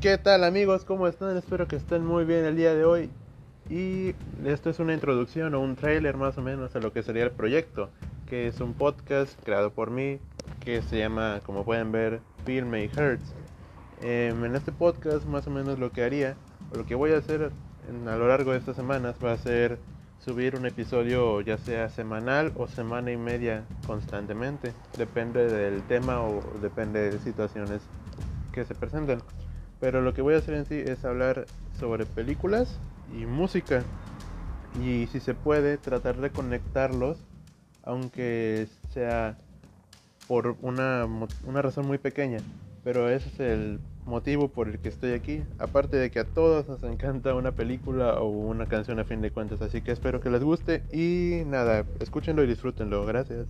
¿Qué tal amigos? ¿Cómo están? Espero que estén muy bien el día de hoy. Y esto es una introducción o un trailer más o menos a lo que sería el proyecto, que es un podcast creado por mí que se llama, como pueden ver, Film Me Hurts. Em, en este podcast más o menos lo que haría, o lo que voy a hacer a lo largo de estas semanas va a ser subir un episodio ya sea semanal o semana y media constantemente. Depende del tema o depende de situaciones que se presenten. Pero lo que voy a hacer en sí es hablar sobre películas y música. Y si se puede, tratar de conectarlos, aunque sea por una, una razón muy pequeña. Pero ese es el motivo por el que estoy aquí. Aparte de que a todos nos encanta una película o una canción a fin de cuentas. Así que espero que les guste. Y nada, escúchenlo y disfrútenlo. Gracias.